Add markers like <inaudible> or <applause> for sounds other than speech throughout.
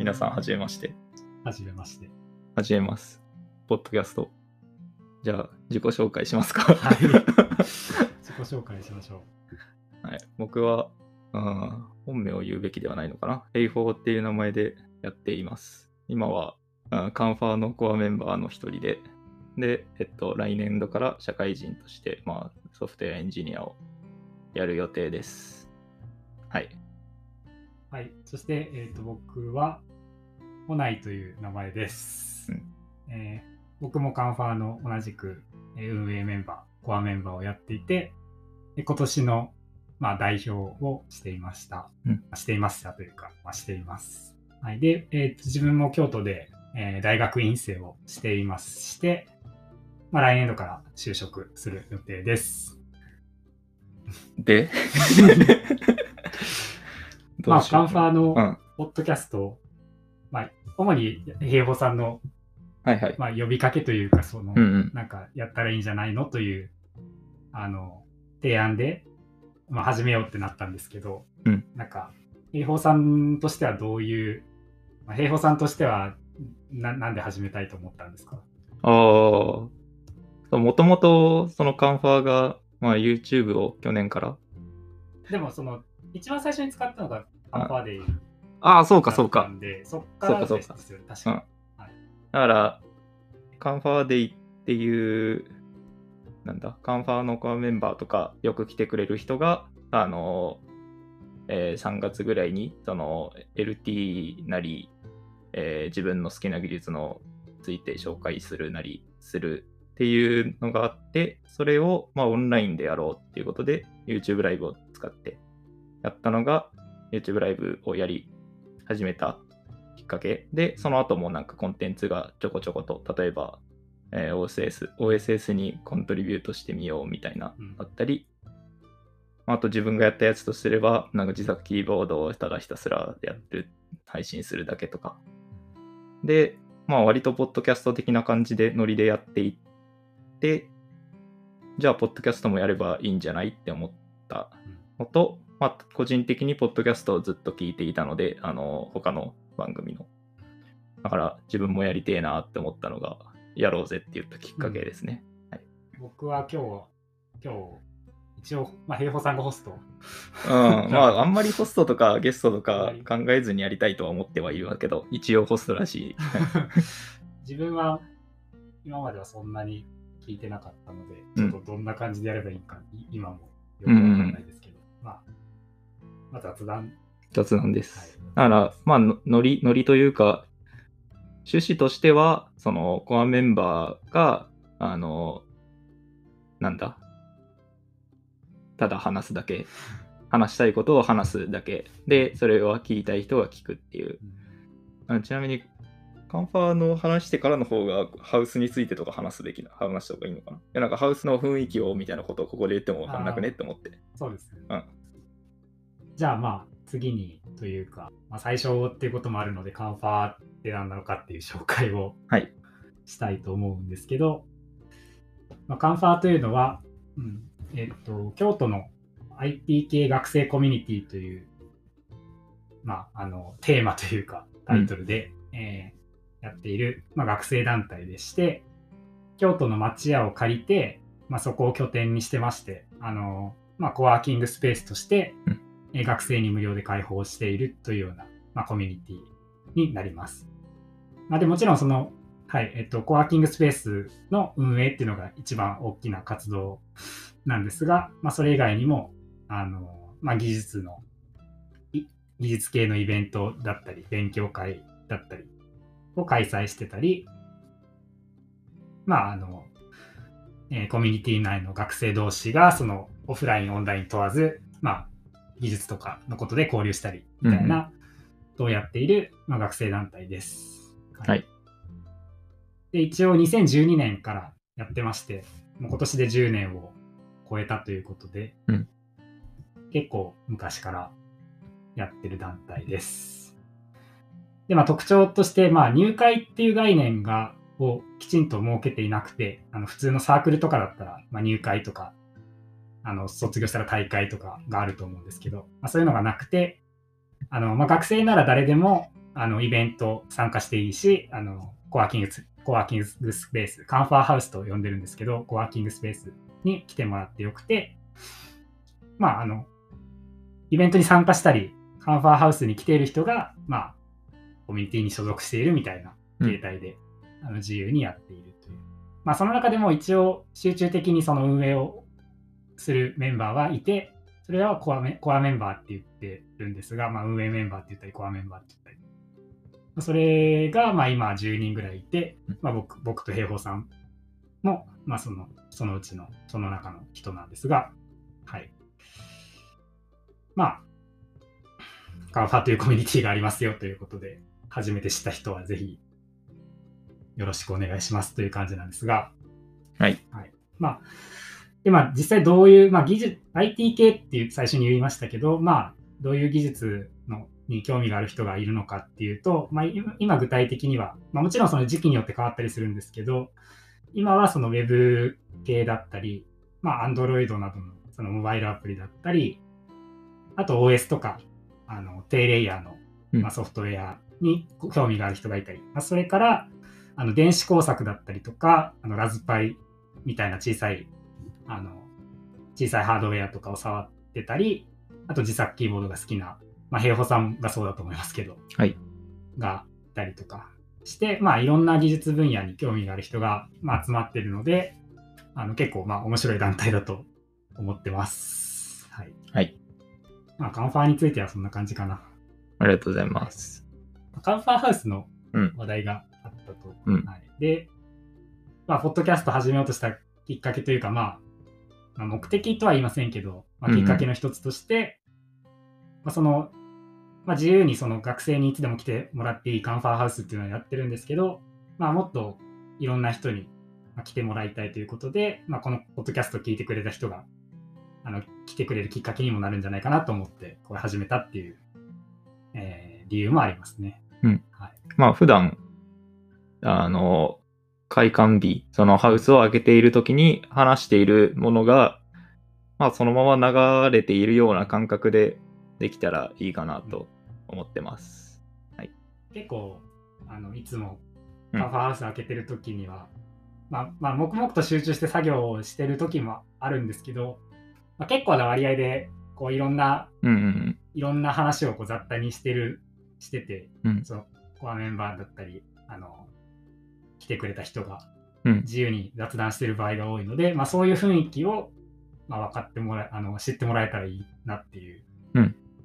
皆さん、はじめまして。はじめまして。始めます。ポッドキャスト。じゃあ、自己紹介しますか。はい。<laughs> 自己紹介しましょはい、僕は、うん本名を言うべきではないのかな。ヘイフォーっていう名前でやっています。今は、うんカンファーのコアメンバーの一人で、で、えっと、来年度から社会人として、まあ、ソフトウェアエンジニアをやる予定です。はい。う。はい。そして、えっ、と、僕は、オナイという名前です。うんえー僕もカンファーの同じく、えー運営メンバー、コアメンバーをやっていて、で今年の、まあ、代表をしていました。うんしていましたというか、まあ、しています。はい。で、えーと自分も京都で、えー大学院生をしていますして、まあ、来年度から就職する予定です。で、<laughs> どまあ、カンファーのうん。ポッドキャスト、まあ、主に平保さんの、はいはい。まあ、呼びかけというか、その、うんうん。なんかやったらいいんじゃないのという、あの、提案で、まあ、始めようってなったんですけど、うんなんか、平保さんとしてはどういう、まあ、平保さんとしてはな、なんで始めたいと思ったんですか？ああ、もともとそのカンファーが、まあ、YouTube を去年から。でも、その、一番最初に使ったのが、カンファーデイああ、そうかそうか。そっからそうかそうか。確かに。だから、カンファーデイっていう、なんだ、カンファーのコアメンバーとかよく来てくれる人が、あの、えー3月ぐらいに、その LT なり、えー自分の好きな技術のついて紹介するなりするっていうのがあって、それを、まあ、オンラインでやろうっていうことで、YouTube ライブを使ってやったのが、YouTube ライブをやり始めたきっかけ。で、その後もなんかコンテンツがちょこちょこと、例えば、えー OSS、OSS にコントリビュートしてみようみたいな、うん。あったり、あと自分がやったやつとすれば、なんか自作キーボードをただひたすらやってる、配信するだけとか。で、まあ割とポッドキャスト的な感じでノリでやっていって、じゃあポッドキャストもやればいいんじゃないって思ったのと、まあ、個人的にポッドキャストをずっと聞いていたので、あの、他の番組の。だから自分もやりてえなって思ったのが、やろうぜって言ったきっかけですね。僕は今日、今日、一応、まあ、平保さんがホスト。うん、<laughs> まあ、あんまりホストとかゲストとか考えずにやりたいとは思ってはいるけど、一応ホストらしい。<laughs> 自分は今まではそんなに聞いてなかったので、ちょっとどんな感じでやればいいか、い今もよくわかんないですけど、まあ、まあ、雑談、雑談です。はいだから、まあ、のノリ、ノリというか、趣旨としては、その、コアメンバーが、あの、なんだ、ただ話すだけ、話したいことを話すだけで、それを聞きたい人が聞くっていう。あちなみに、カンファーの話してからの方が、ハウスについてとか話すべきな、話した方がいいのかな？いや、なんかハウスの雰囲気をみたいなことをここで言っても分かんなくねって思って。そうですね。うんじゃあまあ、次にというか、まあ、最初っていうこともあるので、カンファーって何なのかっていう紹介をはい。したいと思うんですけど、まあ、カンファーというのは、うんえっと、京都の IT 系学生コミュニティという、まあ、あのテーマというかタイトルで、えーやっている、まあ、学生団体でして京都の町屋を借りて、まあ、そこを拠点にしてましてあの、まあ、コワーキングスペースとして、うんえー学生に無料で開放しているというような、まあ、コミュニティになります。まあ、でもちろんそのはい、えっと、コワーキングスペースの運営っていうのが一番大きな活動なんですが、まあ、それ以外にも、あの、まあ、技術の、技術系のイベントだったり、勉強会だったりを開催してたり、まあ、あの、えーコミュニティ内の学生同士が、その、オフライン、オンライン問わず、まあ、技術とかのことで交流したり、みたいな、ことをやっている、まあ、学生団体です。はい。で、一応2012年からやってまして、もう今年で10年を超えたということで、うん結構昔からやってる団体です。で、まあ特徴として、まあ入会っていう概念が、をきちんと設けていなくて、あの普通のサークルとかだったら、まあ、入会とか、あの卒業したら大会とかがあると思うんですけど、まあ、そういうのがなくて、あのまあ、学生なら誰でもあのイベント参加していいし、あのコワーキングスコワーキングスペース、カンファーハウスと呼んでるんですけど、コワーキングスペースに来てもらってよくて、まあ、あの、イベントに参加したり、カンファーハウスに来ている人が、まあ、コミュニティに所属しているみたいな形態で、うん、あの自由にやっているという。まあ、その中でも一応集中的にその運営をするメンバーはいて、それはコアメコアメンバーって言ってるんですが、まあ、運営メンバーって言ったり、コアメンバーって言ったり。それがまあ今10人ぐらいいて、まあ僕、僕と平方さんも、まあ、そのそのうちのその中の人なんですが、はい。まあ、カンファというコミュニティがありますよということで、初めて知った人はぜひよろしくお願いしますという感じなんですが、はい。はい、まあ、で、まあ、実際どういう、まあ、技術、IT 系っていう最初に言いましたけど、まあ、どういう技術のに興味がある人がいるのかっていうと、まあ、今具体的には、まあ、もちろんその時期によって変わったりするんですけど、今はその Web 系だったり、まあ、Android などのそのモバイルアプリだったり、あと OS とか、あの低レイヤーの、まあ、ソフトウェアに興味がある人がいたり、まあ、それからあの電子工作だったりとか、あのラズパイみたいな小さいあの小さいハードウェアとかを触ってたり、あと自作キーボードが好きな、まあ、平保さんがそうだと思いますけど、はい、がいたりとかして、まあ、いろんな技術分野に興味がある人が、まあ、集まってるので、あの結構まあ面白い団体だと思ってます。はい。はい。まあ、カンファーについてはそんな感じかな。ありがとうございます。カンファーハウスの話題があったと。うん、はい、で、まあ、ポッドキャスト始めようとしたきっかけというか、まあ、まあ、目的とは言いませんけど、まあ、きっかけの一つとして、うんうん、まあ、その、まあ、自由にその学生にいつでも来てもらっていいカンファーハウスっていうのをやってるんですけど、まあ、もっといろんな人に来てもらいたいということで、まあ、このポッドキャストを聞いてくれた人があの来てくれるきっかけにもなるんじゃないかなと思ってこれ始めたっていう、えー、理由もありますね。うん。はい、まあ普段あの開館日そのハウスを開けている時に話しているものが、まあ、そのまま流れているような感覚でできたらいいかなと思ってます。はい、結構あのいつもカファハウス開けてる時には、まあ、まあ、黙々と集中して作業をしてる時もあるんですけど、まあ、結構な割合で、こういろんな、うんうん、いろんな話をこう雑多にしてる、してて、うん、そのコアメンバーだったり、あの、来てくれた人がうん、自由に雑談してる場合が多いので、まあ、そういう雰囲気を、まあ、分かってもらえ、あの、知ってもらえたらいいなっていう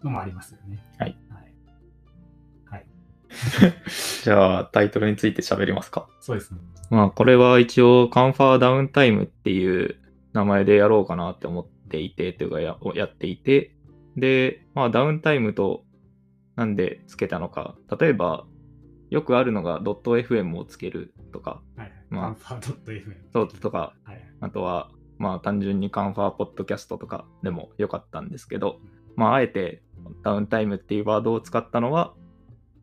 のもありますよね。はい。はい。はい、<laughs> じゃあ、タイトルについて喋りますか。そうですね。まあ、これは一応、カンファーダウンタイムっていう名前でやろうかなって思っていて、というかや、やっていて、で、まあ、ダウンタイムとなんでつけたのか。例えば、よくあるのがドット .fm をつけるとか、はい、まあ、カンファー .fm そうとか、はい、あとは、まあ、単純にカンファーポッドキャストとかでもよかったんですけど、まあ、あえてダウンタイムっていうワードを使ったのは、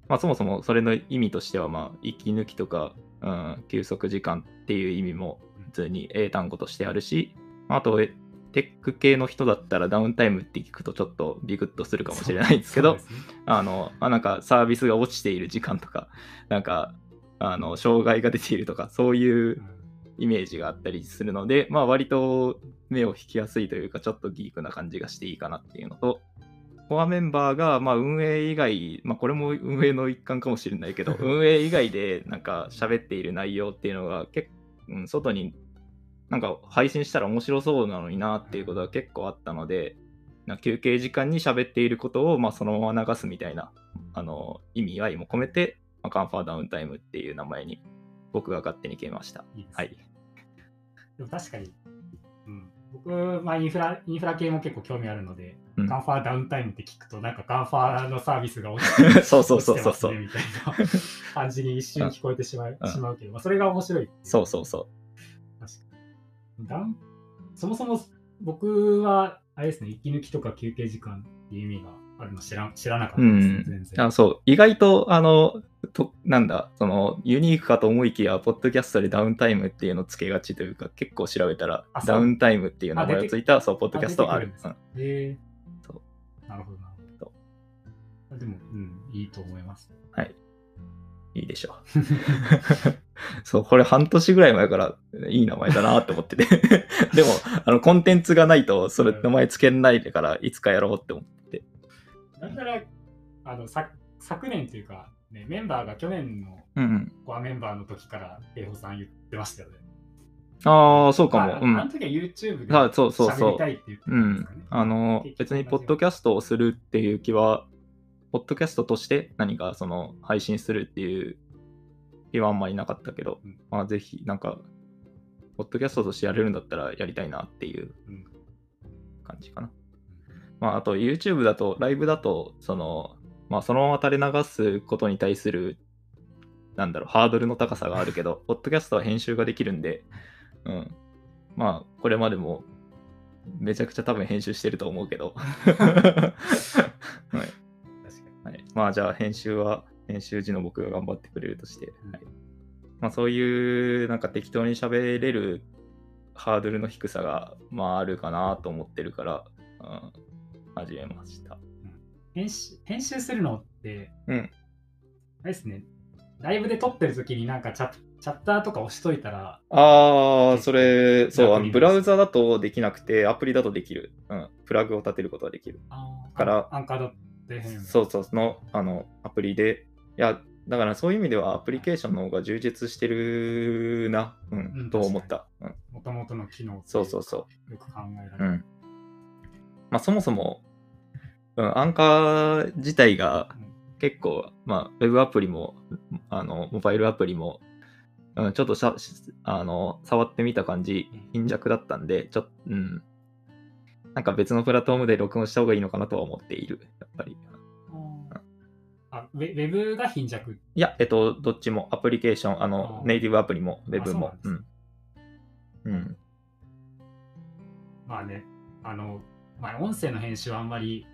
まあ、そもそもそれの意味としては、まあ、息抜きとかうん、休息時間っていう意味も普通に英単語としてあるし、あと、テック系の人だったらダウンタイムって聞くとちょっとビクッとするかもしれないですけど、ね、あの、あなんかサービスが落ちている時間とか、なんか、あの、障害が出ているとか、そういうイメージがあったりするので、まあ割と目を引きやすいというか、ちょっとギークな感じがしていいかなっていうのと、コアメンバーが、まあ、運営以外、まあ、これも運営の一環かもしれないけど、<laughs> 運営以外でなんか喋っている内容っていうのが結構、うん、外になんか配信したら面白そうなのになっていうことが結構あったので、な休憩時間に喋っていることを、まあ、そのまま流すみたいなあの意味合いも込めて、まあ、カンファーダウンタイムっていう名前に僕が勝手に決めました。いいはい。でも確かに、うん、僕、まあ、インフラ、インフラ系も結構興味あるので、うん、カンファーダウンタイムって聞くと、なんかカンファーのサービスが落ちて <laughs> そうそうそうそうそう、みたいな感じに一瞬聞こえてしまう,、しまうけど、まあ、それが面白いそうそうそう。そもそも僕は、あれですね、息抜きとか休憩時間っていう意味があるの知ら知らなかったです、うん、全然。あそう、意外と、あの、となんだ、その、ユニークかと思いきや、ポッドキャストでダウンタイムっていうのをつけがちというか、結構調べたら、ダウンタイムっていう名前をついた、そう、ポッドキャストある。へえそう。なるほどなるほど。でも、うん、いいと思います。はい。いいでしょう。<laughs> そう、これ半年ぐらい前からいい名前だなって思ってて。<laughs> でも、あの、コンテンツがないと、それ名前つけないから、いつかやろうって思って。だから、あの、さ昨年というか、ね、メンバーが去年の。コアメンバーの時から、平保さん言ってましたよね。ああ、そうかも。まあうん。あの時は YouTube であそうそうそう喋りたいって言ってたうんんですかね。。あの別にポッドキャストをするっていう気は、ポッドキャストとして何かその配信するっていう気はあんまりなかったけど、うんまあぜひなんか、ポッドキャストとしてやれるんだったらやりたいなっていううん感じかな。まああと YouTube だと、ライブだと、その、まあそのまま垂れ流すことに対する、なんだろう、ハードルの高さがあるけど、<laughs> ポッドキャストは編集ができるんで、うん。まあこれまでもめちゃくちゃ多分編集してると思うけど。<laughs> <laughs> はい。まあじゃあ編集は編集時の僕が頑張ってくれるとして、うん。はい。まあ、そういうなんか適当に喋れるハードルの低さがまああるかなと思ってるから、うん、始めました。編集編集するのって、うん。あれですね、ライブで撮ってる時になんかチャチャッターとか押しといたら、ああ、それ、そう、あのブラウザだとできなくて、アプリだとできる。うん、プラグを立てることができる。あーからアンカーだって変そうそう、そのあのアプリで、いや、だからそういう意味ではアプリケーションの方が充実してるな、うん、うんと思った。うんもともとの機能そうそうそうよく考えられる。うん。まあそもそも、うん、アンカー自体が結構、まあ、ウェブアプリも、あの、モバイルアプリも、うん、ちょっとしゃあの触ってみた感じ、貧弱だったんで、ちょっと、うん。なんか別のプラットフォームで録音した方がいいのかなとは思っている、やっぱり。あウェブが貧弱？いや、えっと、どっちも、アプリケーション、あの、ネイティブアプリも、ウェブも。ううなんん。うん。まあね、あの、まあ、音声の編集はあんまり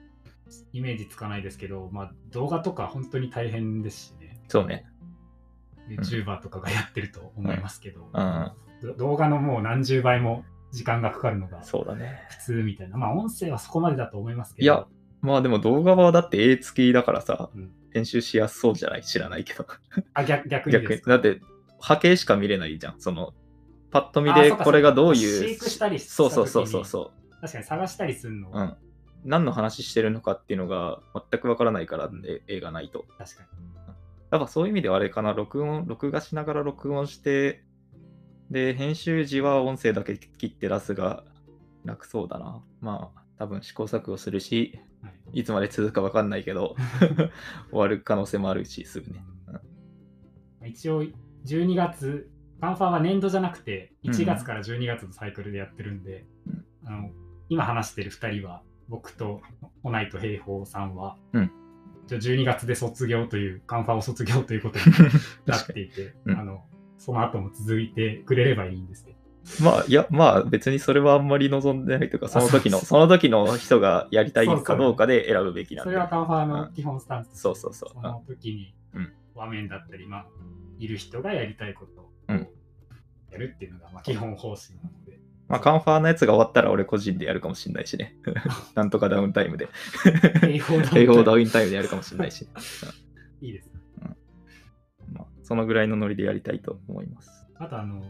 イメージつかないですけど、まあ、動画とか本当に大変ですしね。そうね。YouTuber とかがやってると思いますけど、うんど動画のもう何十倍も時間がかかるのがそうだね。普通みたいな。まあ、音声はそこまでだと思いますけど。いや、まあでも動画はだって絵付きだからさ、うん編集しやすそうじゃない？知らないけど。あ逆逆に逆に。だって波形しか見れないじゃん。その、パッと見でこれがどういう。飼育したりしたそうそうそうそうそう。確かに探したりするの、うん。何の話してるのかっていうのが全くわからないから、え絵がないと。確かに。やっぱそういう意味ではあれかな、録音、録画しながら録音して、で、編集時は音声だけ切って出すが楽そうだな。まあ、多分試行錯誤するし、はい。いつまで続くかわかんないけど、<laughs> 終わる可能性もあるし、すぐね。うん。一応、12月、カンファは年度じゃなくて、うん1月から12月のサイクルでやってるんで、うん。あの今話してる2人は、僕とオナイと平方さんは、うん。一応12月で卒業という、カンファを卒業ということに <laughs> なっていて、うん。あのその後も続いてくれればいいんですけど。に。まあ、いや、まあ別にそれはあんまり望んでないというか、その時の、あ <laughs> その時の人がやりたいかどうかで選ぶべきなんで。それはカンファの基本スタンスですそうそうそうその時にうん場面だったり、まあ、いる人がやりたいことをうんやるっていうのが、まあ、基本方針なので。まあ、カンファーのやつが終わったら俺個人でやるかもしれないしね。<laughs> なんとかダウンタイムで。平方だ平方ダウンタイムでやるかもしれないし、<laughs> いいです。まあ、そのぐらいのノリでやりたいと思います。あと、あの、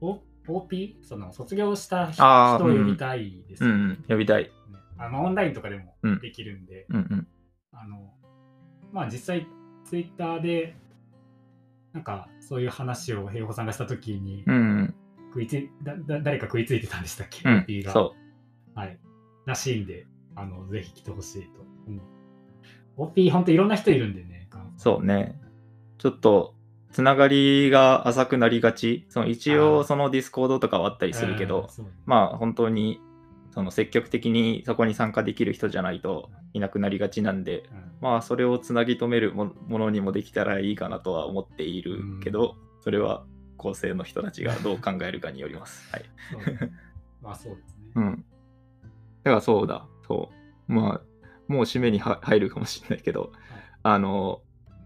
O- OP、その卒業した人を呼びたいですよね、うんうん、呼びたい。あのオンラインとかでもうんできるんで、うんうん。あの、まあ実際、ツイッターで、なんかそういう話を平方さんがしたときに、うんうん。食いついだだ誰か食いついてたんでしたっけ、うん OP が。そはい。らしいんで、あの、ぜひ来てほしいと思う。OP、ほんといろんな人いるんでね。う。そうね。ちょっと、つながりが浅くなりがち。その一応、そのディスコードとかはあったりするけど、うんそうまあ、本当に、その積極的にそこに参加できる人じゃないといなくなりがちなんで、うんまあ、それをつなぎ止めるもものにもできたらいいかなとは思っているけど、それは構成の人たちがどう考えるかによります。<laughs> はい。まあそうですね。うん。だからそうだ、そう。まあ、もう締めには入るかもしれないけど、あの、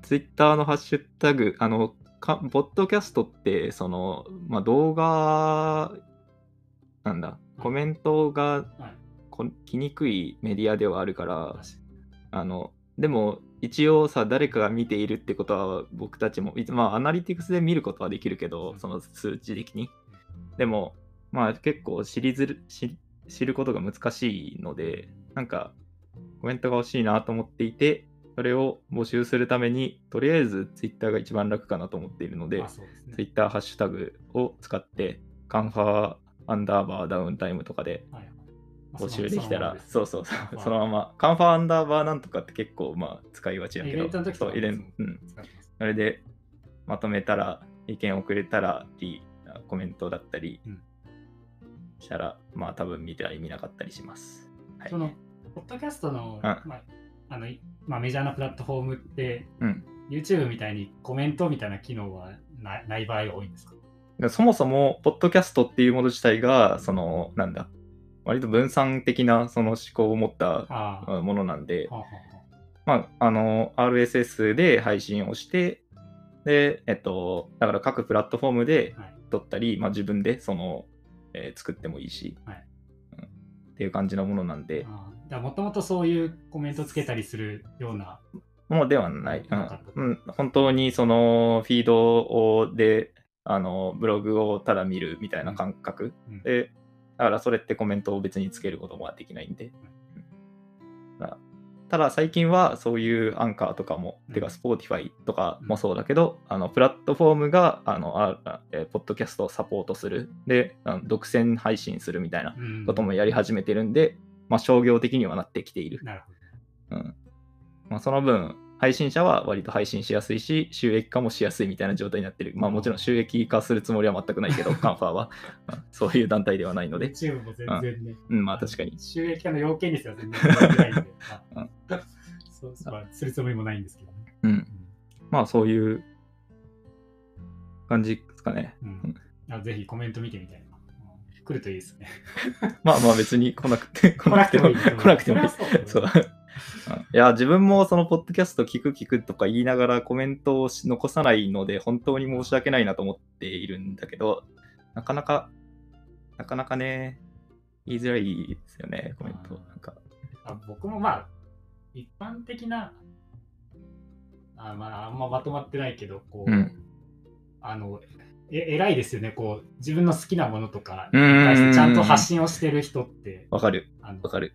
ツイッターのハッシュタグ、あの、かポッドキャストって、その、まあ、動画、なんだ、コメントがはい。こ来にくいメディアではあるからあの、でも一応さ誰かが見ているってことは僕たちもいつまあアナリティクスで見ることはできるけどその数値的に。でもまあ結構知りずる知知ることが難しいのでなんかコメントが欲しいなと思っていてそれを募集するためにとりあえず Twitter が一番楽かなと思っているのでまあそうですね。Twitter ハッシュタグを使ってカンファーアンダーバーダウンタイムとかではいはい。募集できたら、そうそうそうカンファ、ーそのまま、カンファーアンダーバーなんとかって結構、まあ、使いがちやけど、イベントの時とかそうん、それでまとめたら、意見をくれたら、リコメントだったりうん。したら、まあ、多分見たり見なかったりします。はい。そ。の、ポッドキャストの、ん。まあ、あの、いまあ、メジャーなプラットフォームって、うん、YouTube みたいにコメントみたいな機能はなない場合が多いんですか？そもそも、ポッドキャストっていうもの自体が、その、なんだ、割と分散的なその思考を持ったものなんであ、まあ、あの、RSS で配信をして、で、えっと、だから各プラットフォームで。撮ったり、まあ、自分でその、えー作ってもいいし、はい。うん。っていう感じのものなんで、ああだもともとそういうコメントつけたりするような、もうではない。うん。うん、本当にそのフィードをで、あの、ブログをただ見るみたいな感覚うん。で、だからそれってコメントを別につけることもできないんで。うん。だただ最近はそういうアンカーとかも、うん。てか Spotify とかもそうだけど、あのプラットフォームがあのああえーポッドキャストをサポートする、で、あの独占配信するみたいなうん。こともやり始めてるんで、まあ商業的にはなってきている。なるほど。うんまあ、その分、配信者は割と配信しやすいし、収益化もしやすいみたいな状態になってる。まあもちろん収益化するつもりは全くないけど、<laughs> カンファーは、うんそういう団体ではないので、YouTube も全然ね、うん、まあ確かに。収益化の要件にしては全然ないんで、<laughs> まうんあそうするつもりもないんですけどね。うん。まあそういう感じですかね。うんうんあぜひコメント見てみたい来るといいですね。まあまあ別に来なくて、<laughs> 来なくてもいい。来なくてもいい。そう。う <laughs> んいや、自分もそのポッドキャスト聞く聞くとか言いながらコメントをし残さないので、本当に申し訳ないなと思っているんだけど、なかなか、なかなかね、言いづらいですよね、コメント。なんかあ僕もまあ、一般的な、あまあ、あんままとまってないけど、こう、うんあの、え偉いですよね、こう、自分の好きなものとかうに対してんちゃんと発信をしてる人って、わかる、わかる。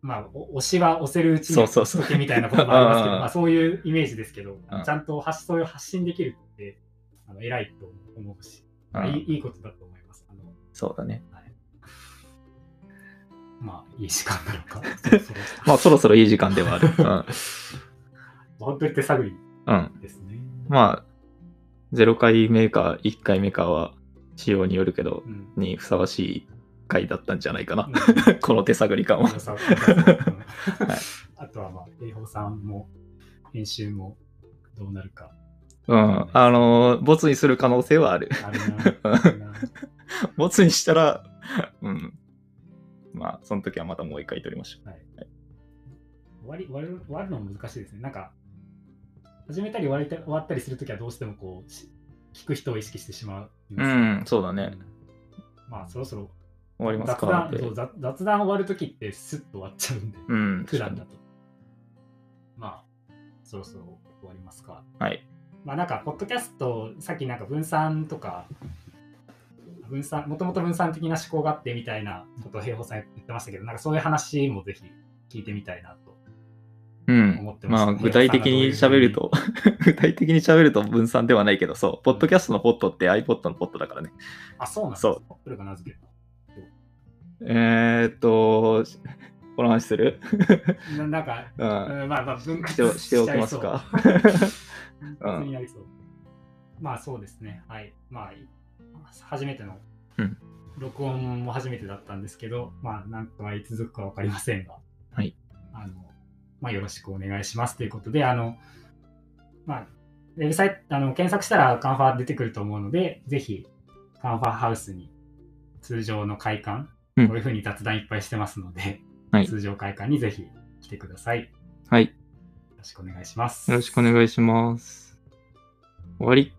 まあ、お推しは押せるうちにそうみたいなこともありますけど、うんまあ、そういうイメージですけど、うんちゃんと発そういう発信できるって、あの偉いと思うし、まあうんいいいいことだと思います。あのそうだね。はい、まあ、いい時間なのか。<laughs> まあそろそろいい時間ではある。うん。<laughs> 本当に手探りうん、ですね。まあ、0回目か1回目かは仕様によるけど、うんにふさわしい回だったんじゃないかな。うんこの手探り感は。あとはまあ、英宝さんも編集もどうなるか。うん。あのー、ボツにする可能性はある。あるなボツにしたら、うん。まあ、その時はまたもう一回撮りましょはい終わり終わる終わるのも難しいですね。なんか、始めたり終わりた終わったりするときはどうしてもこう、し聞く人を意識してしまう。う。うん、そうだね。まあ、そろそろ終わります雑かって談雑雑談終わるときってスッと終わっちゃうんで、うん。普段だと。まあ、そろそろ終わりますか。はい。まあなんか、ポッドキャスト、さっきなんか分散とか、分散、もともと分散的な思考があってみたいなことを平方さん言ってましたけど、なんかそういう話もぜひ聞いてみたいなと。うん。まあ、具体的に喋ると、<laughs> 具体的に喋ると分散ではないけど、そう、ポッドキャストのポットって iPod のポットだからね。あ、そうなんですそうアップルが名付けえーっと、この話する？た。ななんか、<laughs> うん。うんまあまあ、分割しておしておきますか？<laughs> う。分割になりそう。まあそうですね。はい。まあ、い初めてのうん録音も初めてだったんですけど、まあ、なんとはいつ続くか分かりませんが、はい。あの、まあ、よろしくお願いしますということで、あの、まあ、ウェブサイト、あの、検索したらカンファ出てくると思うので、ぜひ、カンファハウスに通常の会館、うんこういうふうに雑談いっぱいしてますので、はい通常会館にぜひ来てください。よはい。よろしくお願いします。ろしくお願いします。終わり。